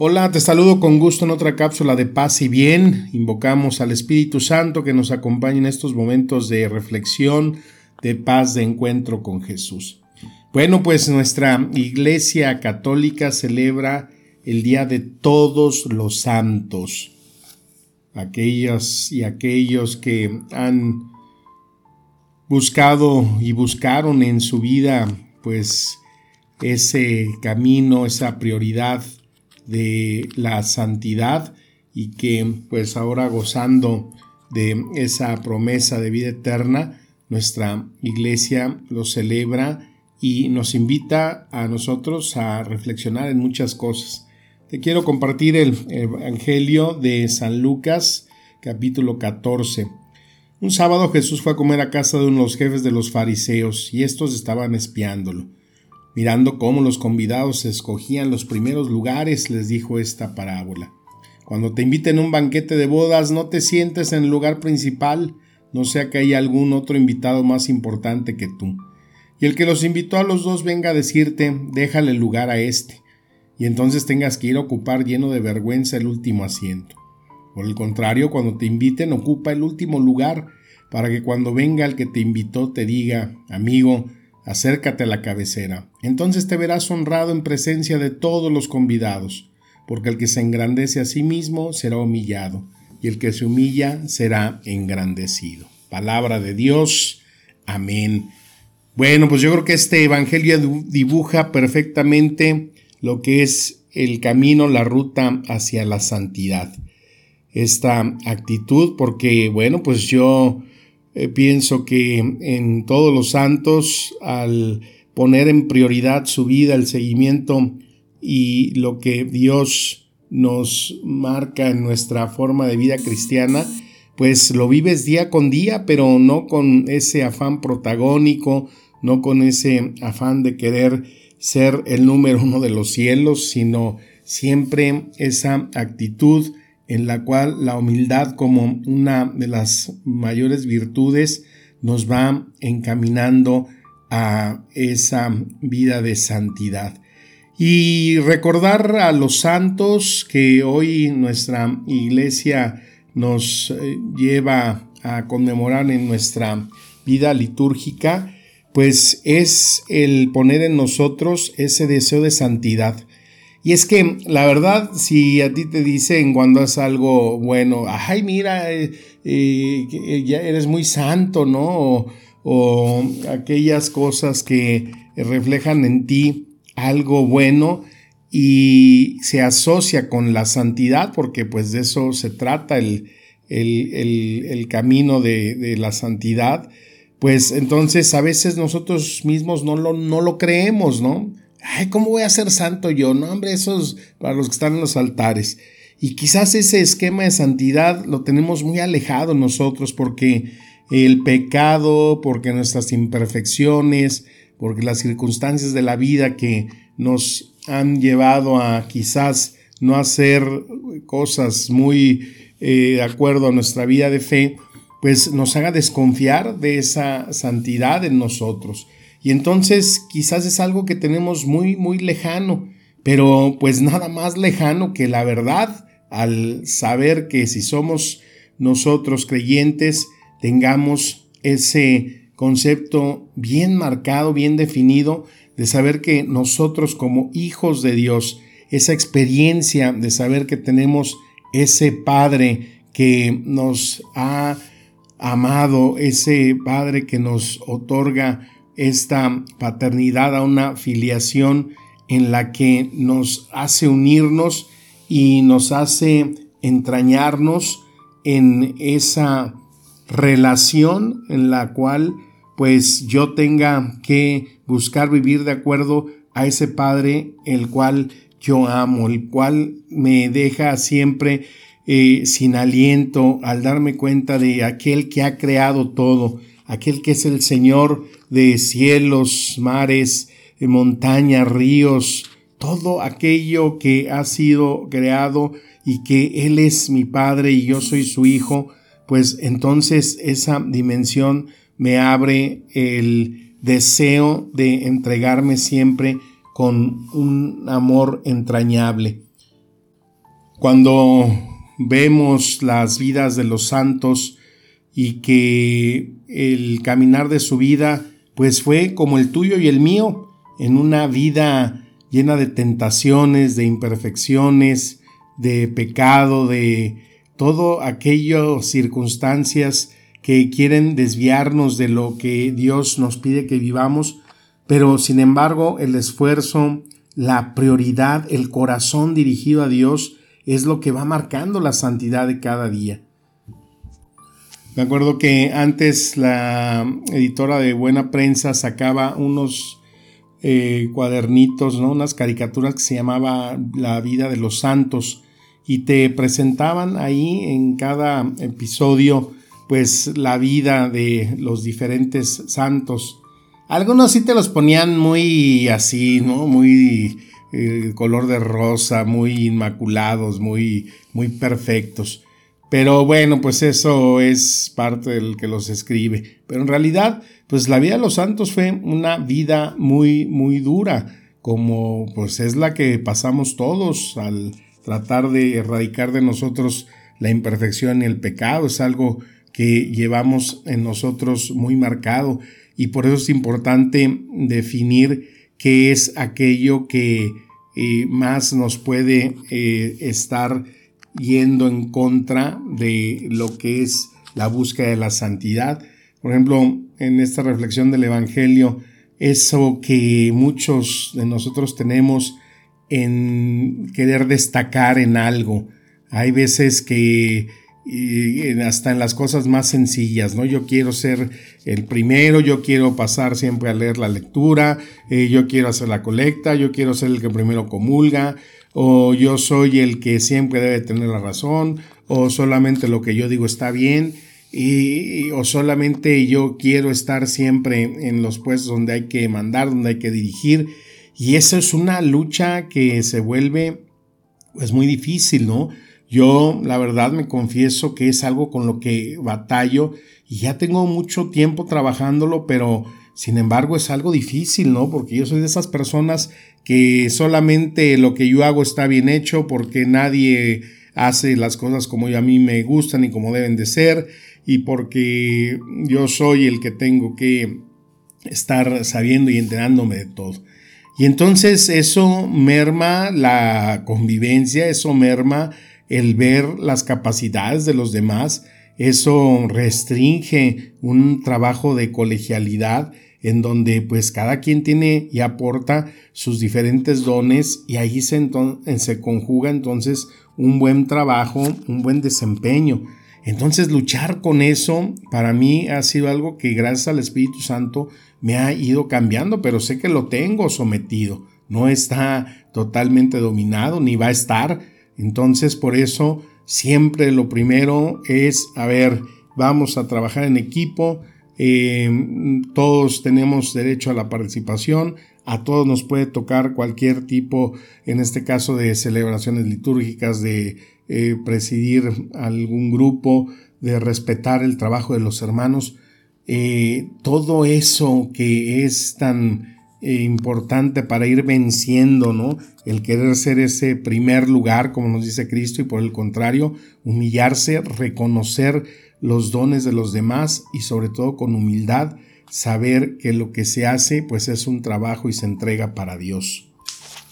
Hola, te saludo con gusto en otra cápsula de paz y bien. Invocamos al Espíritu Santo que nos acompañe en estos momentos de reflexión, de paz, de encuentro con Jesús. Bueno, pues nuestra Iglesia Católica celebra el Día de Todos los Santos. Aquellas y aquellos que han buscado y buscaron en su vida pues ese camino, esa prioridad de la santidad y que pues ahora gozando de esa promesa de vida eterna, nuestra iglesia lo celebra y nos invita a nosotros a reflexionar en muchas cosas. Te quiero compartir el Evangelio de San Lucas, capítulo 14. Un sábado Jesús fue a comer a casa de uno de los jefes de los fariseos y estos estaban espiándolo. Mirando cómo los convidados escogían los primeros lugares, les dijo esta parábola. Cuando te inviten a un banquete de bodas, no te sientes en el lugar principal, no sea que haya algún otro invitado más importante que tú. Y el que los invitó a los dos venga a decirte, déjale lugar a este, y entonces tengas que ir a ocupar lleno de vergüenza el último asiento. Por el contrario, cuando te inviten, ocupa el último lugar, para que cuando venga el que te invitó te diga, amigo, acércate a la cabecera. Entonces te verás honrado en presencia de todos los convidados, porque el que se engrandece a sí mismo será humillado, y el que se humilla será engrandecido. Palabra de Dios. Amén. Bueno, pues yo creo que este Evangelio dibuja perfectamente lo que es el camino, la ruta hacia la santidad. Esta actitud, porque bueno, pues yo eh, pienso que en todos los santos, al poner en prioridad su vida, el seguimiento y lo que Dios nos marca en nuestra forma de vida cristiana, pues lo vives día con día, pero no con ese afán protagónico, no con ese afán de querer ser el número uno de los cielos, sino siempre esa actitud en la cual la humildad como una de las mayores virtudes nos va encaminando a esa vida de santidad. Y recordar a los santos que hoy nuestra iglesia nos eh, lleva a conmemorar en nuestra vida litúrgica, pues es el poner en nosotros ese deseo de santidad. Y es que la verdad, si a ti te dicen cuando es algo bueno, ay, mira, eh, eh, ya eres muy santo, ¿no? O, aquellas cosas que reflejan en ti algo bueno y se asocia con la santidad, porque pues de eso se trata el, el, camino de, de, la santidad, pues entonces a veces nosotros mismos no lo, no lo creemos, ¿no? Ay, ¿cómo voy a ser santo yo? No, hombre, eso es para los que están en los altares. Y quizás ese esquema de santidad lo tenemos muy alejado nosotros porque el pecado, porque nuestras imperfecciones, porque las circunstancias de la vida que nos han llevado a quizás no hacer cosas muy eh, de acuerdo a nuestra vida de fe, pues nos haga desconfiar de esa santidad en nosotros. Y entonces quizás es algo que tenemos muy, muy lejano, pero pues nada más lejano que la verdad al saber que si somos nosotros creyentes, tengamos ese concepto bien marcado, bien definido, de saber que nosotros como hijos de Dios, esa experiencia de saber que tenemos ese Padre que nos ha amado, ese Padre que nos otorga esta paternidad a una filiación en la que nos hace unirnos y nos hace entrañarnos en esa relación en la cual pues yo tenga que buscar vivir de acuerdo a ese Padre el cual yo amo, el cual me deja siempre eh, sin aliento al darme cuenta de aquel que ha creado todo, aquel que es el Señor de cielos, mares, montañas, ríos, todo aquello que ha sido creado y que Él es mi Padre y yo soy su Hijo, pues entonces esa dimensión me abre el deseo de entregarme siempre con un amor entrañable. Cuando vemos las vidas de los santos y que el caminar de su vida pues fue como el tuyo y el mío, en una vida llena de tentaciones, de imperfecciones, de pecado, de todo aquellas circunstancias que quieren desviarnos de lo que Dios nos pide que vivamos, pero sin embargo el esfuerzo, la prioridad, el corazón dirigido a Dios es lo que va marcando la santidad de cada día. Me acuerdo que antes la editora de Buena Prensa sacaba unos eh, cuadernitos, ¿no? unas caricaturas que se llamaba La vida de los santos y te presentaban ahí en cada episodio pues la vida de los diferentes santos. Algunos sí te los ponían muy así, ¿no? Muy eh, color de rosa, muy inmaculados, muy, muy perfectos. Pero bueno, pues eso es parte del que los escribe. Pero en realidad, pues la vida de los santos fue una vida muy, muy dura, como pues es la que pasamos todos al tratar de erradicar de nosotros la imperfección y el pecado. Es algo que llevamos en nosotros muy marcado y por eso es importante definir qué es aquello que eh, más nos puede eh, estar yendo en contra de lo que es la búsqueda de la santidad. Por ejemplo, en esta reflexión del Evangelio, eso que muchos de nosotros tenemos en querer destacar en algo. Hay veces que hasta en las cosas más sencillas, ¿no? Yo quiero ser el primero, yo quiero pasar siempre a leer la lectura, eh, yo quiero hacer la colecta, yo quiero ser el que primero comulga, o yo soy el que siempre debe tener la razón, o solamente lo que yo digo está bien, y, o solamente yo quiero estar siempre en los puestos donde hay que mandar, donde hay que dirigir, y eso es una lucha que se vuelve pues muy difícil, ¿no? Yo, la verdad, me confieso que es algo con lo que batallo y ya tengo mucho tiempo trabajándolo, pero sin embargo es algo difícil, ¿no? Porque yo soy de esas personas que solamente lo que yo hago está bien hecho porque nadie hace las cosas como a mí me gustan y como deben de ser y porque yo soy el que tengo que estar sabiendo y enterándome de todo. Y entonces eso merma la convivencia, eso merma el ver las capacidades de los demás, eso restringe un trabajo de colegialidad en donde pues cada quien tiene y aporta sus diferentes dones y ahí se, se conjuga entonces un buen trabajo, un buen desempeño. Entonces luchar con eso para mí ha sido algo que gracias al Espíritu Santo me ha ido cambiando, pero sé que lo tengo sometido, no está totalmente dominado ni va a estar, entonces, por eso, siempre lo primero es, a ver, vamos a trabajar en equipo, eh, todos tenemos derecho a la participación, a todos nos puede tocar cualquier tipo, en este caso de celebraciones litúrgicas, de eh, presidir algún grupo, de respetar el trabajo de los hermanos. Eh, todo eso que es tan importante para ir venciendo, ¿no? El querer ser ese primer lugar, como nos dice Cristo, y por el contrario, humillarse, reconocer los dones de los demás y sobre todo con humildad, saber que lo que se hace pues es un trabajo y se entrega para Dios.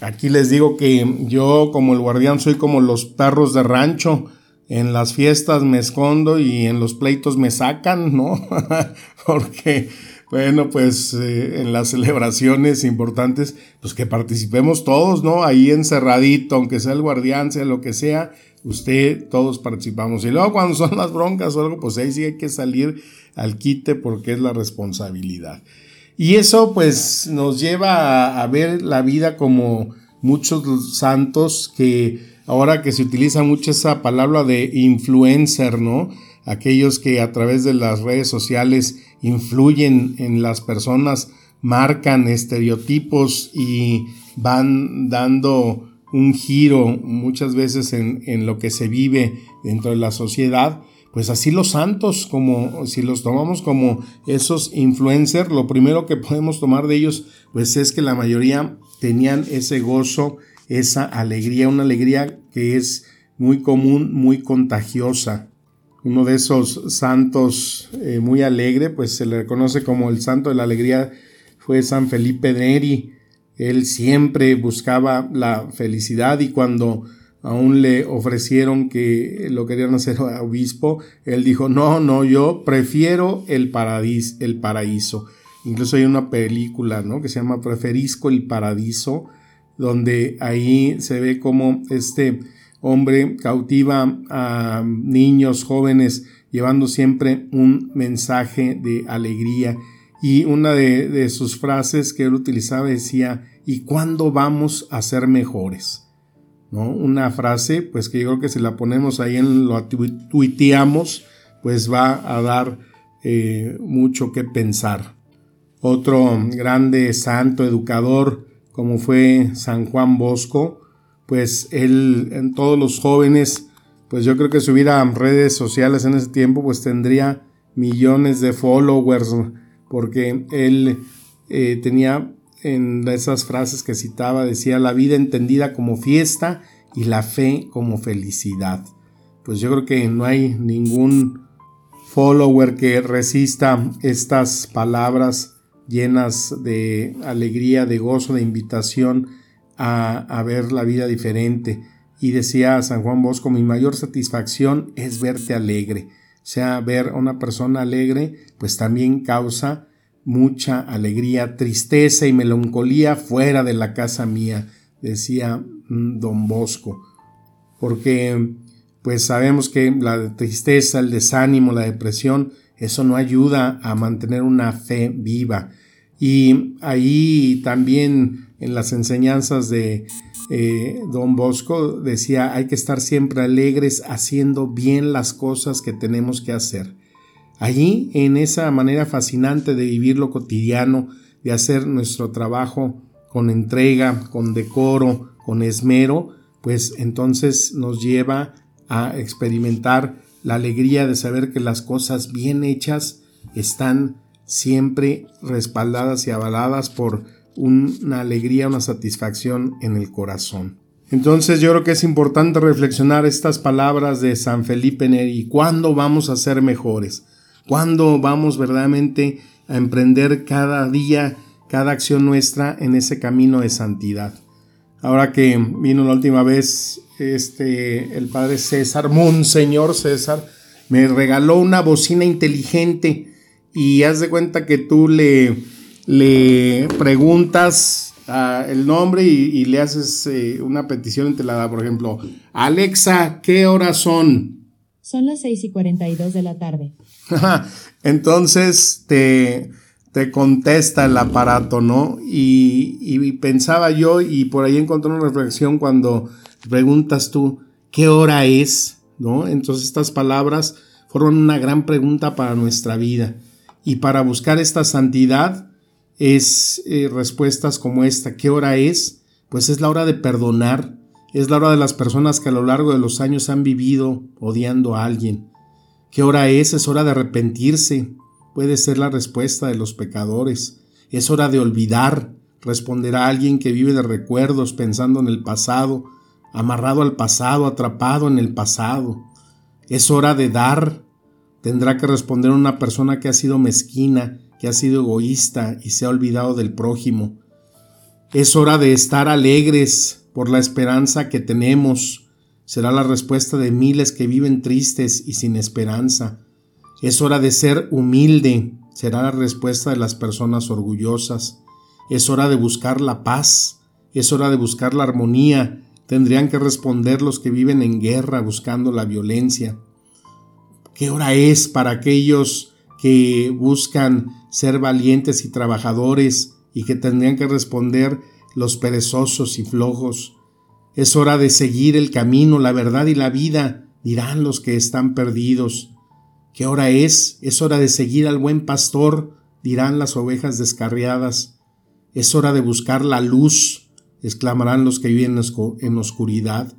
Aquí les digo que yo como el guardián soy como los perros de rancho, en las fiestas me escondo y en los pleitos me sacan, ¿no? Porque bueno, pues eh, en las celebraciones importantes, pues que participemos todos, ¿no? Ahí encerradito, aunque sea el guardián, sea lo que sea, usted, todos participamos. Y luego cuando son las broncas o algo, pues ahí sí hay que salir al quite porque es la responsabilidad. Y eso pues nos lleva a, ver la vida como muchos santos que ahora que se utiliza mucho esa palabra de influencer, ¿no? Aquellos que a través de las redes sociales influyen en las personas, marcan estereotipos y van dando un giro muchas veces en, en lo que se vive dentro de la sociedad pues así los santos, como si los tomamos como esos influencers, lo primero que podemos tomar de ellos, pues es que la mayoría tenían ese gozo, esa alegría, una alegría que es muy común, muy contagiosa. Uno de esos santos eh, muy alegre, pues se le reconoce como el santo de la alegría, fue San Felipe Neri. Él siempre buscaba la felicidad y cuando aún le ofrecieron que lo querían hacer obispo, él dijo, no, no, yo prefiero el, paradis, el paraíso. Incluso hay una película, ¿no? Que se llama Preferisco el Paradiso, donde ahí se ve como este hombre cautiva a niños jóvenes llevando siempre un mensaje de alegría. Y una de, sus frases que él utilizaba decía, ¿y cuándo vamos a ser mejores? Una frase, pues que yo creo que si la ponemos ahí en lo tuiteamos, pues va a dar eh, mucho que pensar. Otro grande santo educador, como fue San Juan Bosco, pues él, en todos los jóvenes, pues yo creo que si hubiera redes sociales en ese tiempo, pues tendría millones de followers, porque él eh, tenía en esas frases que citaba decía la vida entendida como fiesta y la fe como felicidad. Pues yo creo que no hay ningún follower que resista estas palabras llenas de alegría, de gozo, de invitación a, a ver la vida diferente. Y decía San Juan Bosco, mi mayor satisfacción es verte alegre. Sea, ver a una persona alegre, pues también causa mucha alegría, tristeza y melancolía fuera de la casa mía, decía mm, don Bosco, porque pues sabemos que la tristeza, el desánimo, la depresión, eso no ayuda a mantener una fe viva. Y ahí también en las enseñanzas de eh, don Bosco decía, hay que estar siempre alegres haciendo bien las cosas que tenemos que hacer. Allí, en esa manera fascinante de vivir lo cotidiano, de hacer nuestro trabajo con entrega, con decoro, con esmero, pues entonces nos lleva a experimentar la alegría de saber que las cosas bien hechas están siempre respaldadas y avaladas por una alegría, una satisfacción en el corazón. Entonces yo creo que es importante reflexionar estas palabras de San Felipe Neri. ¿Cuándo vamos a ser mejores? ¿Cuándo vamos verdaderamente a emprender cada día, cada acción nuestra en ese camino de santidad? Ahora que vino la última vez este el padre César, Monseñor César, me regaló una bocina inteligente y haz de cuenta que tú le, le preguntas ah, el nombre y, le haces eh, una petición y te la da, por ejemplo, Alexa, ¿qué horas son? Son las 6 y 42 de la tarde. Entonces te, te, contesta el aparato, ¿no? Y, pensaba yo, y por ahí encontré una reflexión cuando preguntas tú, ¿qué hora es? ¿No? Entonces estas palabras forman una gran pregunta para nuestra vida. Y para buscar esta santidad es eh, respuestas como esta, ¿qué hora es? Pues es la hora de perdonar, es la hora de las personas que a lo largo de los años han vivido odiando a alguien. ¿Qué hora es? Es hora de arrepentirse. Puede ser la respuesta de los pecadores. Es hora de olvidar. Responderá alguien que vive de recuerdos pensando en el pasado, amarrado al pasado, atrapado en el pasado. Es hora de dar. Tendrá que responder una persona que ha sido mezquina, que ha sido egoísta y se ha olvidado del prójimo. Es hora de estar alegres, por la esperanza que tenemos. Será la respuesta de miles que viven tristes y sin esperanza. Es hora de ser humilde. Será la respuesta de las personas orgullosas. Es hora de buscar la paz. Es hora de buscar la armonía. Tendrían que responder los que viven en guerra buscando la violencia. ¿Qué hora es para aquellos que buscan ser valientes y trabajadores y que tendrían que responder los perezosos y flojos. Es hora de seguir el camino, la verdad y la vida, dirán los que están perdidos. ¿Qué hora es? Es hora de seguir al buen pastor, dirán las ovejas descarriadas. Es hora de buscar la luz, exclamarán los que viven en oscuridad.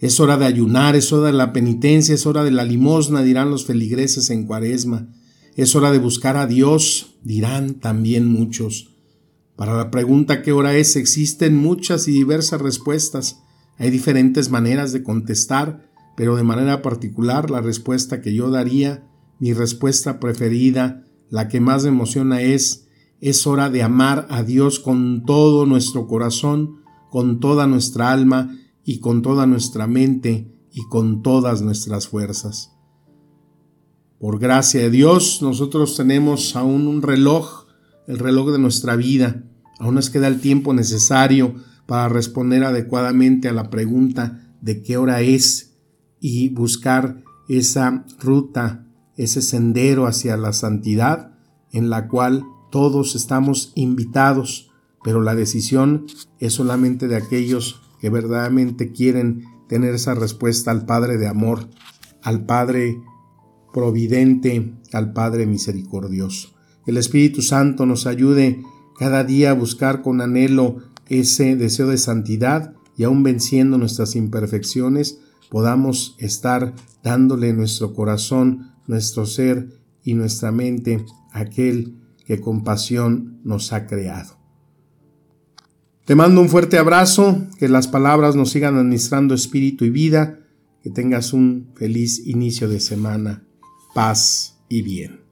Es hora de ayunar, es hora de la penitencia, es hora de la limosna, dirán los feligreses en cuaresma. Es hora de buscar a Dios, dirán también muchos. Para la pregunta qué hora es existen muchas y diversas respuestas. Hay diferentes maneras de contestar, pero de manera particular la respuesta que yo daría, mi respuesta preferida, la que más me emociona es, es hora de amar a Dios con todo nuestro corazón, con toda nuestra alma y con toda nuestra mente y con todas nuestras fuerzas. Por gracia de Dios, nosotros tenemos aún un reloj, el reloj de nuestra vida, Aún nos queda el tiempo necesario para responder adecuadamente a la pregunta de qué hora es y buscar esa ruta, ese sendero hacia la santidad en la cual todos estamos invitados, pero la decisión es solamente de aquellos que verdaderamente quieren tener esa respuesta al Padre de amor, al Padre providente, al Padre misericordioso. El Espíritu Santo nos ayude cada día buscar con anhelo ese deseo de santidad y aún venciendo nuestras imperfecciones, podamos estar dándole nuestro corazón, nuestro ser y nuestra mente a aquel que con pasión nos ha creado. Te mando un fuerte abrazo, que las palabras nos sigan administrando espíritu y vida, que tengas un feliz inicio de semana, paz y bien.